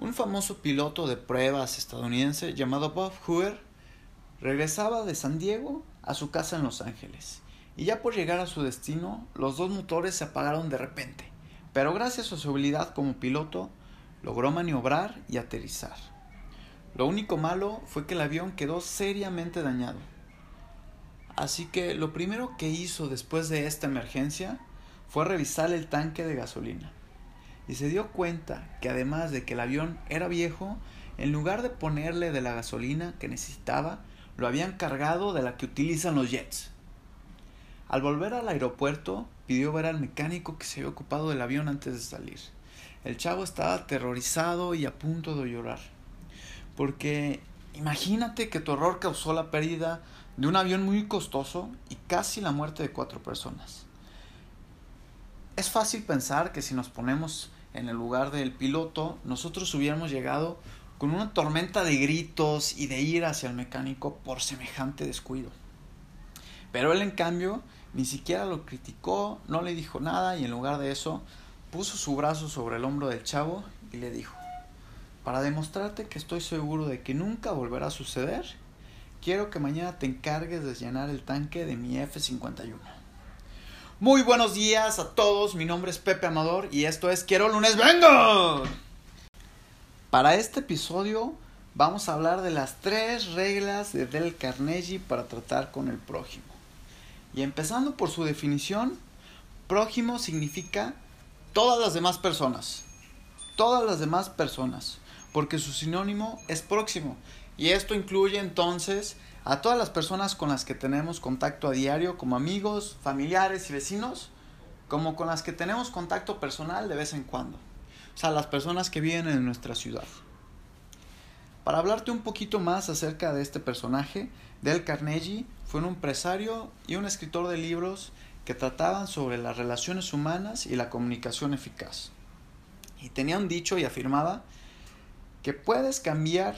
Un famoso piloto de pruebas estadounidense llamado Bob Hoover regresaba de San Diego a su casa en Los Ángeles y ya por llegar a su destino los dos motores se apagaron de repente, pero gracias a su habilidad como piloto logró maniobrar y aterrizar. Lo único malo fue que el avión quedó seriamente dañado. Así que lo primero que hizo después de esta emergencia fue revisar el tanque de gasolina y se dio cuenta que además de que el avión era viejo, en lugar de ponerle de la gasolina que necesitaba, lo habían cargado de la que utilizan los jets. Al volver al aeropuerto, pidió ver al mecánico que se había ocupado del avión antes de salir. El chavo estaba aterrorizado y a punto de llorar. Porque imagínate que tu horror causó la pérdida de un avión muy costoso y casi la muerte de cuatro personas. Es fácil pensar que si nos ponemos en el lugar del piloto, nosotros hubiéramos llegado con una tormenta de gritos y de ira hacia el mecánico por semejante descuido. Pero él en cambio ni siquiera lo criticó, no le dijo nada y en lugar de eso puso su brazo sobre el hombro del chavo y le dijo, para demostrarte que estoy seguro de que nunca volverá a suceder, quiero que mañana te encargues de llenar el tanque de mi F-51. Muy buenos días a todos, mi nombre es Pepe Amador y esto es Quiero lunes vengo. Para este episodio vamos a hablar de las tres reglas de Del Carnegie para tratar con el prójimo. Y empezando por su definición, prójimo significa todas las demás personas. Todas las demás personas, porque su sinónimo es próximo. Y esto incluye entonces a todas las personas con las que tenemos contacto a diario, como amigos, familiares y vecinos, como con las que tenemos contacto personal de vez en cuando. O sea, las personas que viven en nuestra ciudad. Para hablarte un poquito más acerca de este personaje, Del Carnegie fue un empresario y un escritor de libros que trataban sobre las relaciones humanas y la comunicación eficaz. Y tenía un dicho y afirmaba que puedes cambiar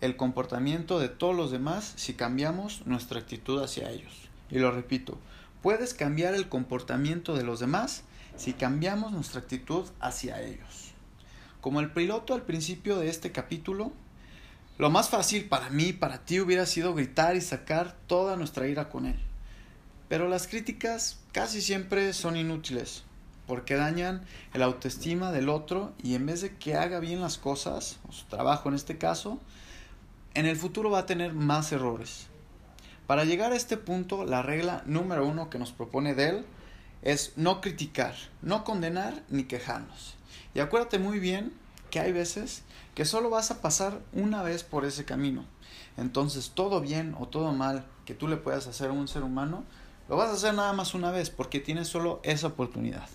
el comportamiento de todos los demás si cambiamos nuestra actitud hacia ellos. Y lo repito, puedes cambiar el comportamiento de los demás si cambiamos nuestra actitud hacia ellos. Como el piloto al principio de este capítulo, lo más fácil para mí para ti hubiera sido gritar y sacar toda nuestra ira con él. Pero las críticas casi siempre son inútiles, porque dañan el autoestima del otro y en vez de que haga bien las cosas, o su trabajo en este caso, en el futuro va a tener más errores. Para llegar a este punto, la regla número uno que nos propone Dell es no criticar, no condenar ni quejarnos. Y acuérdate muy bien que hay veces que solo vas a pasar una vez por ese camino. Entonces todo bien o todo mal que tú le puedas hacer a un ser humano, lo vas a hacer nada más una vez porque tienes solo esa oportunidad.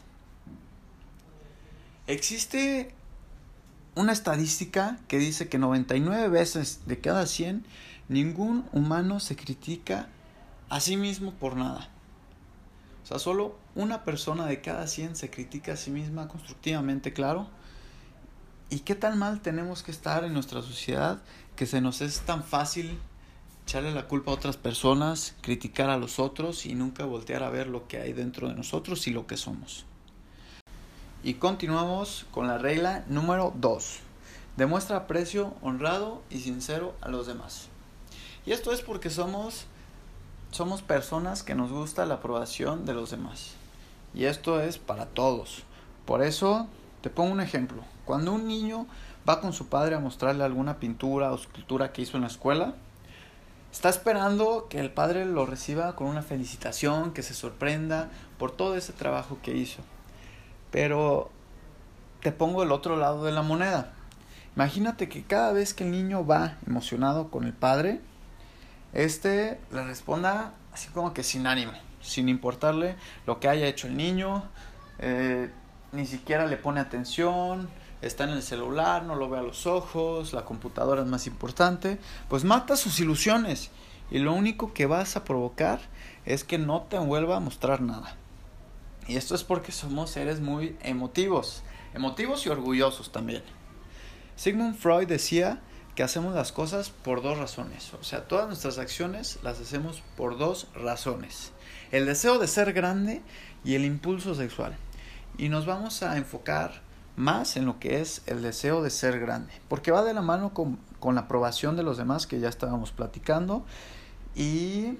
Existe una estadística que dice que 99 veces de cada 100 ningún humano se critica a sí mismo por nada. O sea, solo una persona de cada 100 se critica a sí misma constructivamente, claro. ¿Y qué tan mal tenemos que estar en nuestra sociedad que se nos es tan fácil echarle la culpa a otras personas, criticar a los otros y nunca voltear a ver lo que hay dentro de nosotros y lo que somos? Y continuamos con la regla número 2. Demuestra aprecio honrado y sincero a los demás. Y esto es porque somos somos personas que nos gusta la aprobación de los demás. Y esto es para todos. Por eso te pongo un ejemplo. Cuando un niño va con su padre a mostrarle alguna pintura o escultura que hizo en la escuela, está esperando que el padre lo reciba con una felicitación, que se sorprenda por todo ese trabajo que hizo. Pero te pongo el otro lado de la moneda. Imagínate que cada vez que el niño va emocionado con el padre, este le responda así como que sin ánimo, sin importarle lo que haya hecho el niño, eh, ni siquiera le pone atención, está en el celular, no lo ve a los ojos, la computadora es más importante, pues mata sus ilusiones y lo único que vas a provocar es que no te vuelva a mostrar nada. Y esto es porque somos seres muy emotivos, emotivos y orgullosos también. Sigmund Freud decía que hacemos las cosas por dos razones, o sea, todas nuestras acciones las hacemos por dos razones. El deseo de ser grande y el impulso sexual. Y nos vamos a enfocar más en lo que es el deseo de ser grande, porque va de la mano con, con la aprobación de los demás que ya estábamos platicando y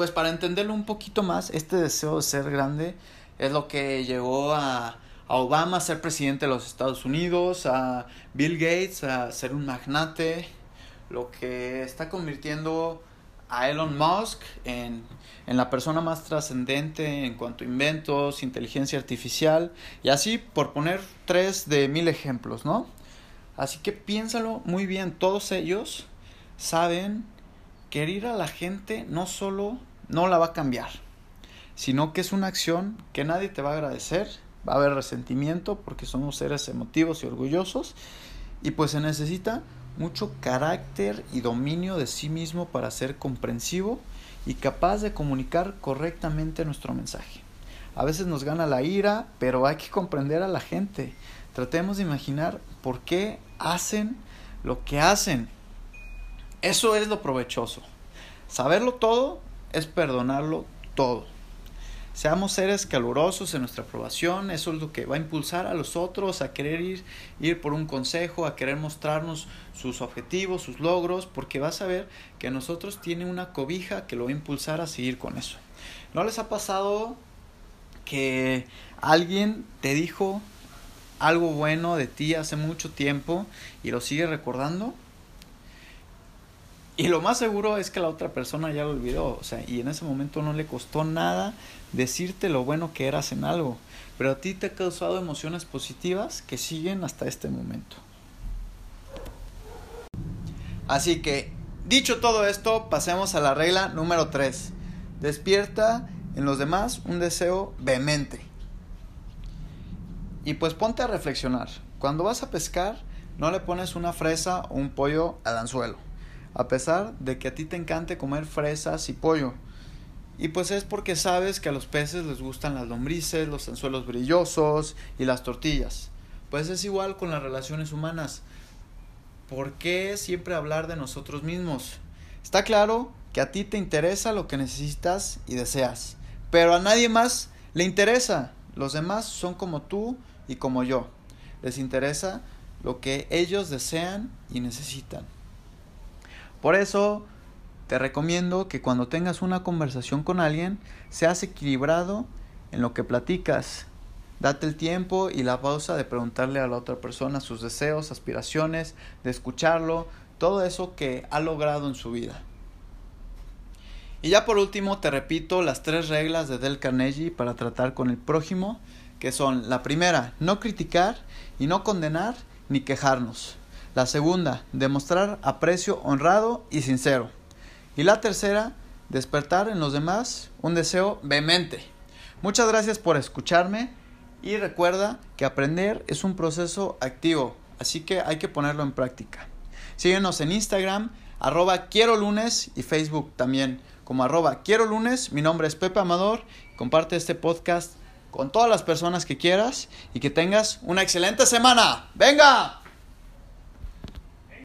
pues para entenderlo un poquito más, este deseo de ser grande es lo que llegó a, Obama a ser presidente de los Estados Unidos, a Bill Gates a ser un magnate, lo que está convirtiendo a Elon Musk en, en la persona más trascendente en cuanto a inventos, inteligencia artificial y así por poner tres de mil ejemplos, ¿no? Así que piénsalo muy bien, todos ellos saben que herir a la gente no solo no la va a cambiar, sino que es una acción que nadie te va a agradecer, va a haber resentimiento porque somos seres emotivos y orgullosos y pues se necesita mucho carácter y dominio de sí mismo para ser comprensivo y capaz de comunicar correctamente nuestro mensaje. A veces nos gana la ira, pero hay que comprender a la gente. Tratemos de imaginar por qué hacen lo que hacen. Eso es lo provechoso. Saberlo todo es perdonarlo todo. Seamos seres calurosos en nuestra aprobación, eso es lo que va a impulsar a los otros a querer ir, ir por un consejo, a querer mostrarnos sus objetivos, sus logros, porque vas a ver que nosotros tiene una cobija que lo va a impulsar a seguir con eso. ¿No les ha pasado que alguien te dijo algo bueno de ti hace mucho tiempo y lo sigue recordando? Y lo más seguro es que la otra persona ya lo olvidó, o sea, y en ese momento no le costó nada decirte lo bueno que eras en algo, pero a ti te ha causado emociones positivas que siguen hasta este momento. Así que, dicho todo esto, pasemos a la regla número 3. Despierta en los demás un deseo vehemente. Y pues ponte a reflexionar. Cuando vas a pescar, no le pones una fresa o un pollo al anzuelo a pesar de que a ti te encante comer fresas y pollo. Y pues es porque sabes que a los peces les gustan las lombrices, los anzuelos brillosos y las tortillas. Pues es igual con las relaciones humanas. ¿Por qué siempre hablar de nosotros mismos? Está claro que a ti te interesa lo que necesitas y deseas, pero a nadie más le interesa. Los demás son como tú y como yo. Les interesa lo que ellos desean y necesitan. Por eso te recomiendo que cuando tengas una conversación con alguien, seas equilibrado en lo que platicas. Date el tiempo y la pausa de preguntarle a la otra persona sus deseos, aspiraciones, de escucharlo, todo eso que ha logrado en su vida. Y ya por último te repito las tres reglas de Del Carnegie para tratar con el prójimo, que son la primera, no criticar y no condenar ni quejarnos. La segunda, demostrar aprecio honrado y sincero. Y la tercera, despertar en los demás un deseo vehemente. Muchas gracias por escucharme y recuerda que aprender es un proceso activo, así que hay que ponerlo en práctica. Síguenos en Instagram, arroba quiero lunes y Facebook también como arroba quiero lunes. Mi nombre es Pepe Amador. Comparte este podcast con todas las personas que quieras y que tengas una excelente semana. ¡Venga!